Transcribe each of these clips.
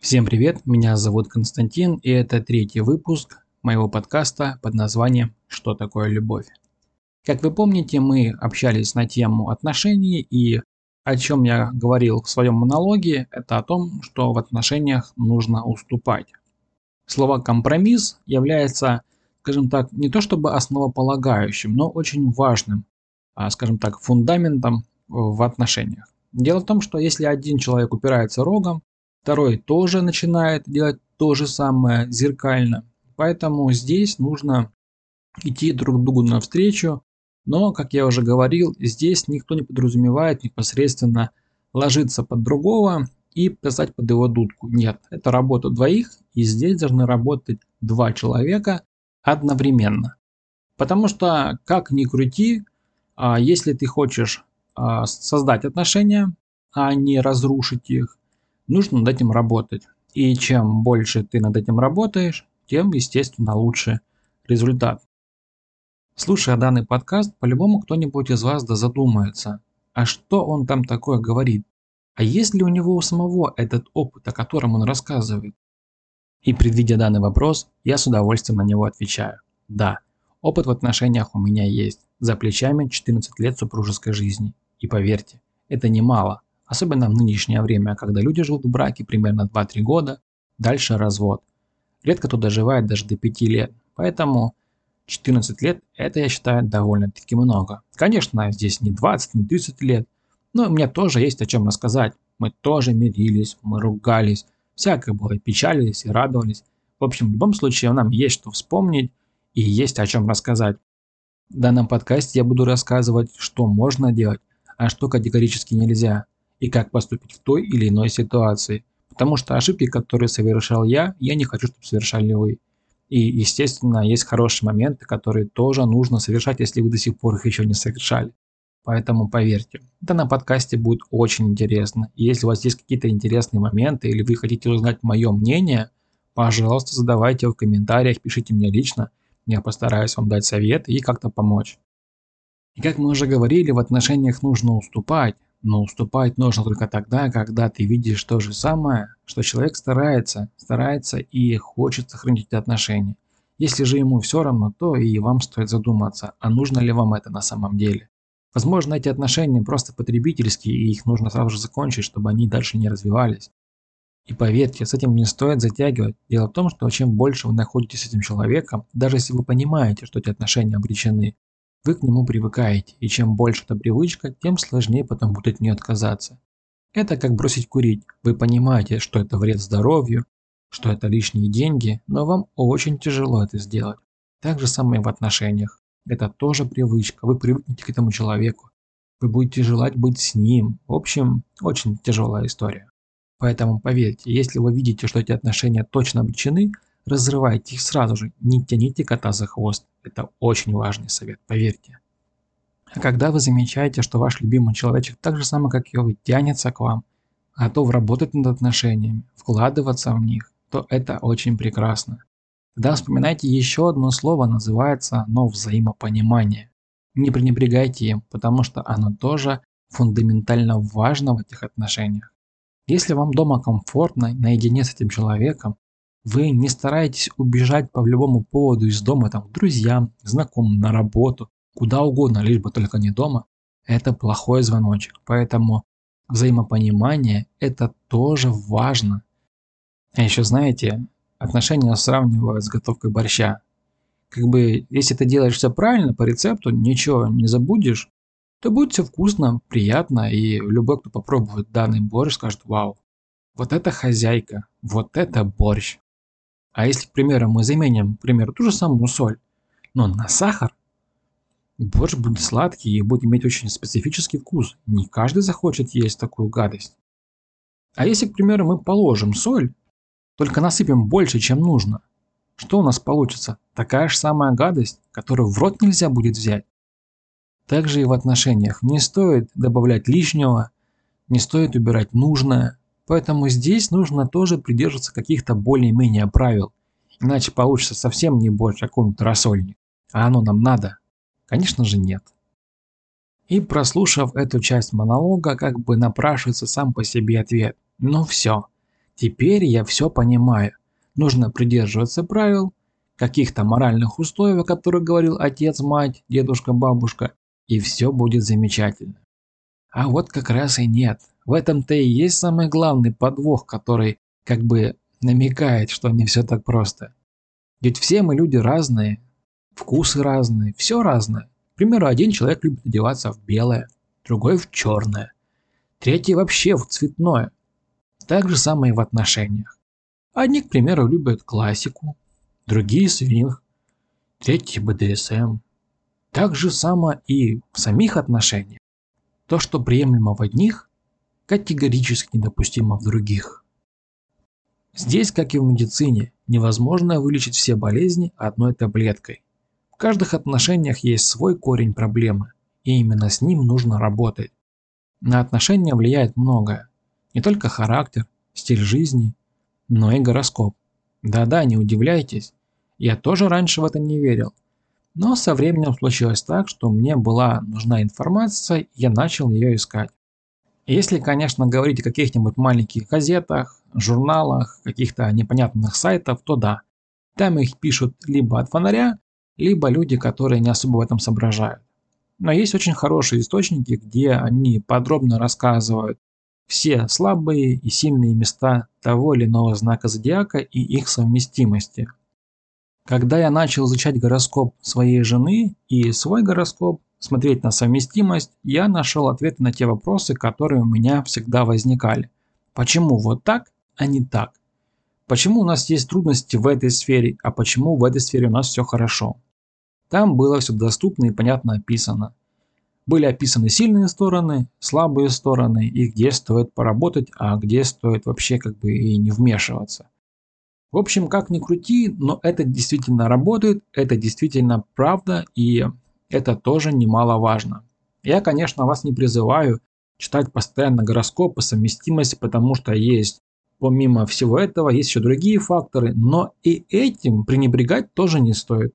Всем привет, меня зовут Константин, и это третий выпуск моего подкаста под названием «Что такое любовь?». Как вы помните, мы общались на тему отношений, и о чем я говорил в своем монологе, это о том, что в отношениях нужно уступать. Слово «компромисс» является, скажем так, не то чтобы основополагающим, но очень важным, а, скажем так, фундаментом в отношениях. Дело в том, что если один человек упирается рогом, второй тоже начинает делать то же самое зеркально. Поэтому здесь нужно идти друг другу навстречу, но, как я уже говорил, здесь никто не подразумевает непосредственно ложиться под другого и писать под его дудку. Нет, это работа двоих, и здесь должны работать два человека одновременно. Потому что, как ни крути, а, если ты хочешь а, создать отношения, а не разрушить их, нужно над этим работать. И чем больше ты над этим работаешь, тем, естественно, лучше результат. Слушая данный подкаст, по-любому кто-нибудь из вас да задумается, а что он там такое говорит? А есть ли у него у самого этот опыт, о котором он рассказывает? И предвидя данный вопрос, я с удовольствием на него отвечаю. Да, опыт в отношениях у меня есть. За плечами 14 лет супружеской жизни. И поверьте, это немало. Особенно в нынешнее время, когда люди живут в браке примерно 2-3 года, дальше развод. Редко кто доживает даже до 5 лет. Поэтому 14 лет это я считаю довольно-таки много. Конечно, здесь не 20, не 30 лет, но мне тоже есть о чем рассказать. Мы тоже мирились, мы ругались, всякое было, печалились и радовались. В общем, в любом случае нам есть что вспомнить и есть о чем рассказать. В данном подкасте я буду рассказывать, что можно делать, а что категорически нельзя – и как поступить в той или иной ситуации. Потому что ошибки, которые совершал я, я не хочу, чтобы совершали вы. И, естественно, есть хорошие моменты, которые тоже нужно совершать, если вы до сих пор их еще не совершали. Поэтому поверьте, это на подкасте будет очень интересно. И если у вас есть какие-то интересные моменты или вы хотите узнать мое мнение, пожалуйста, задавайте его в комментариях, пишите мне лично. Я постараюсь вам дать совет и как-то помочь. И как мы уже говорили, в отношениях нужно уступать, но уступать нужно только тогда, когда ты видишь то же самое, что человек старается, старается и хочет сохранить эти отношения. Если же ему все равно, то и вам стоит задуматься, а нужно ли вам это на самом деле. Возможно, эти отношения просто потребительские, и их нужно сразу же закончить, чтобы они дальше не развивались. И поверьте, с этим не стоит затягивать. Дело в том, что чем больше вы находитесь с этим человеком, даже если вы понимаете, что эти отношения обречены, вы к нему привыкаете, и чем больше эта привычка, тем сложнее потом будет от нее отказаться. Это как бросить курить. Вы понимаете, что это вред здоровью, что это лишние деньги, но вам очень тяжело это сделать. Так же самое в отношениях. Это тоже привычка. Вы привыкнете к этому человеку. Вы будете желать быть с ним. В общем, очень тяжелая история. Поэтому поверьте, если вы видите, что эти отношения точно обречены, разрывайте их сразу же, не тяните кота за хвост. Это очень важный совет, поверьте. А когда вы замечаете, что ваш любимый человечек так же самое, как и вы, тянется к вам, готов работать над отношениями, вкладываться в них, то это очень прекрасно. Тогда вспоминайте еще одно слово, называется оно взаимопонимание. Не пренебрегайте им, потому что оно тоже фундаментально важно в этих отношениях. Если вам дома комфортно, наедине с этим человеком, вы не стараетесь убежать по любому поводу из дома, там, к друзьям, знакомым, на работу, куда угодно, лишь бы только не дома. Это плохой звоночек. Поэтому взаимопонимание – это тоже важно. А еще, знаете, отношения сравнивают с готовкой борща. Как бы, если ты делаешь все правильно, по рецепту, ничего не забудешь, то будет все вкусно, приятно, и любой, кто попробует данный борщ, скажет «Вау, вот это хозяйка, вот это борщ». А если, к примеру, мы заменим, к примеру, ту же самую соль, но на сахар, борщ будет сладкий и будет иметь очень специфический вкус. Не каждый захочет есть такую гадость. А если, к примеру, мы положим соль, только насыпем больше, чем нужно, что у нас получится? Такая же самая гадость, которую в рот нельзя будет взять. Также и в отношениях. Не стоит добавлять лишнего, не стоит убирать нужное, Поэтому здесь нужно тоже придерживаться каких-то более-менее правил. Иначе получится совсем не больше какой-нибудь рассольник. А оно нам надо? Конечно же нет. И прослушав эту часть монолога, как бы напрашивается сам по себе ответ. Ну все. Теперь я все понимаю. Нужно придерживаться правил, каких-то моральных условий, о которых говорил отец, мать, дедушка, бабушка, и все будет замечательно. А вот как раз и нет. В этом-то и есть самый главный подвох, который как бы намекает, что не все так просто. Ведь все мы люди разные, вкусы разные, все разное. К примеру, один человек любит одеваться в белое, другой в черное, третий вообще в цветное. Так же самое и в отношениях. Одни, к примеру, любят классику, другие свинг, третьи БДСМ. Так же само и в самих отношениях. То, что приемлемо в одних, категорически недопустимо в других. Здесь, как и в медицине, невозможно вылечить все болезни одной таблеткой. В каждых отношениях есть свой корень проблемы, и именно с ним нужно работать. На отношения влияет многое. Не только характер, стиль жизни, но и гороскоп. Да-да, не удивляйтесь, я тоже раньше в это не верил. Но со временем случилось так, что мне была нужна информация, и я начал ее искать. Если, конечно, говорить о каких-нибудь маленьких газетах, журналах, каких-то непонятных сайтах, то да. Там их пишут либо от фонаря, либо люди, которые не особо в этом соображают. Но есть очень хорошие источники, где они подробно рассказывают все слабые и сильные места того или иного знака зодиака и их совместимости. Когда я начал изучать гороскоп своей жены и свой гороскоп, смотреть на совместимость, я нашел ответы на те вопросы, которые у меня всегда возникали. Почему вот так, а не так? Почему у нас есть трудности в этой сфере, а почему в этой сфере у нас все хорошо? Там было все доступно и понятно описано. Были описаны сильные стороны, слабые стороны и где стоит поработать, а где стоит вообще как бы и не вмешиваться. В общем, как ни крути, но это действительно работает, это действительно правда, и это тоже немаловажно. Я, конечно, вас не призываю читать постоянно гороскопы, совместимости, потому что есть, помимо всего этого, есть еще другие факторы, но и этим пренебрегать тоже не стоит.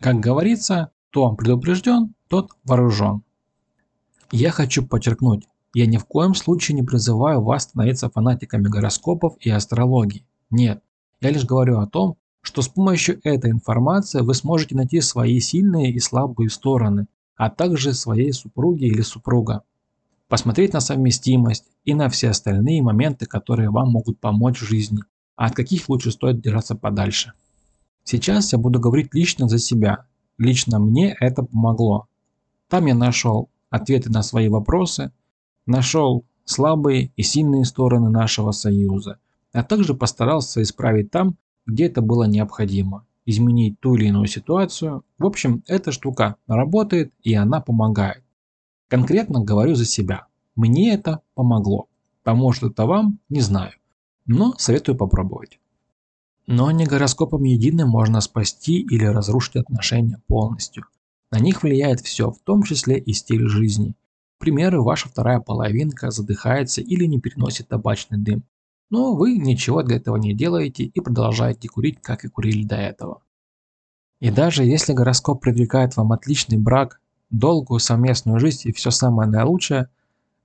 Как говорится, кто предупрежден, тот вооружен. Я хочу подчеркнуть, я ни в коем случае не призываю вас становиться фанатиками гороскопов и астрологии. Нет, я лишь говорю о том, что с помощью этой информации вы сможете найти свои сильные и слабые стороны, а также своей супруги или супруга. Посмотреть на совместимость и на все остальные моменты, которые вам могут помочь в жизни, а от каких лучше стоит держаться подальше. Сейчас я буду говорить лично за себя. Лично мне это помогло. Там я нашел ответы на свои вопросы, нашел слабые и сильные стороны нашего союза, а также постарался исправить там, где это было необходимо, изменить ту или иную ситуацию. В общем, эта штука работает и она помогает. Конкретно говорю за себя. Мне это помогло. Поможет это вам, не знаю. Но советую попробовать. Но не гороскопом единым можно спасти или разрушить отношения полностью. На них влияет все, в том числе и стиль жизни. К примеру, ваша вторая половинка задыхается или не переносит табачный дым. Но вы ничего для этого не делаете и продолжаете курить, как и курили до этого. И даже если гороскоп предвигает вам отличный брак, долгую совместную жизнь и все самое наилучшее,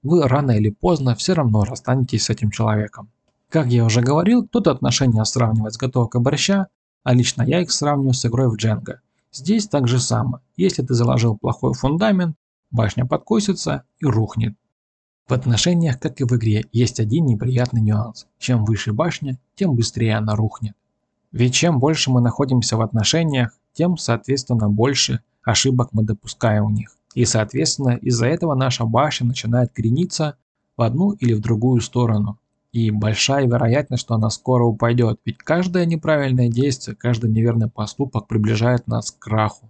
вы рано или поздно все равно расстанетесь с этим человеком. Как я уже говорил, кто-то отношения сравнивает с готовкой борща, а лично я их сравниваю с игрой в дженга. Здесь так же самое. Если ты заложил плохой фундамент, башня подкосится и рухнет. В отношениях, как и в игре, есть один неприятный нюанс. Чем выше башня, тем быстрее она рухнет. Ведь чем больше мы находимся в отношениях, тем, соответственно, больше ошибок мы допускаем в них. И, соответственно, из-за этого наша башня начинает крениться в одну или в другую сторону. И большая вероятность, что она скоро упадет, ведь каждое неправильное действие, каждый неверный поступок приближает нас к краху.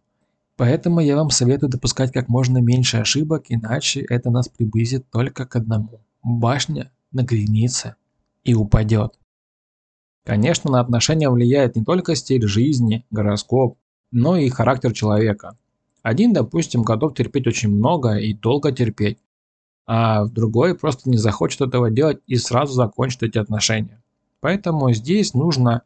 Поэтому я вам советую допускать как можно меньше ошибок, иначе это нас приблизит только к одному. Башня нагренится и упадет. Конечно, на отношения влияет не только стиль жизни, гороскоп, но и характер человека. Один, допустим, готов терпеть очень много и долго терпеть, а другой просто не захочет этого делать и сразу закончит эти отношения. Поэтому здесь нужно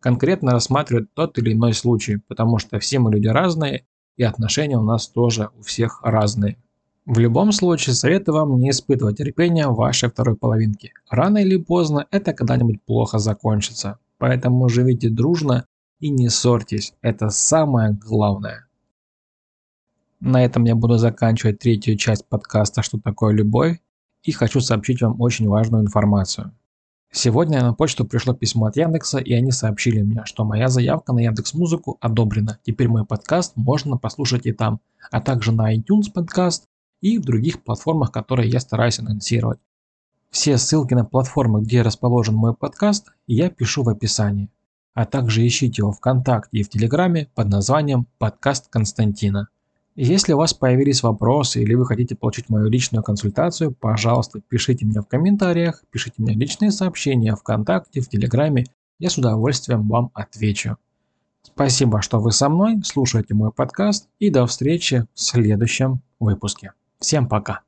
конкретно рассматривать тот или иной случай, потому что все мы люди разные, и отношения у нас тоже у всех разные. В любом случае, советую вам не испытывать терпения вашей второй половинки. Рано или поздно это когда-нибудь плохо закончится. Поэтому живите дружно и не ссорьтесь. Это самое главное. На этом я буду заканчивать третью часть подкаста «Что такое любовь?» и хочу сообщить вам очень важную информацию. Сегодня на почту пришло письмо от Яндекса, и они сообщили мне, что моя заявка на Яндекс Музыку одобрена. Теперь мой подкаст можно послушать и там, а также на iTunes подкаст и в других платформах, которые я стараюсь анонсировать. Все ссылки на платформы, где расположен мой подкаст, я пишу в описании. А также ищите его ВКонтакте и в Телеграме под названием «Подкаст Константина». Если у вас появились вопросы или вы хотите получить мою личную консультацию, пожалуйста, пишите мне в комментариях, пишите мне личные сообщения ВКонтакте, в Телеграме, я с удовольствием вам отвечу. Спасибо, что вы со мной, слушаете мой подкаст и до встречи в следующем выпуске. Всем пока!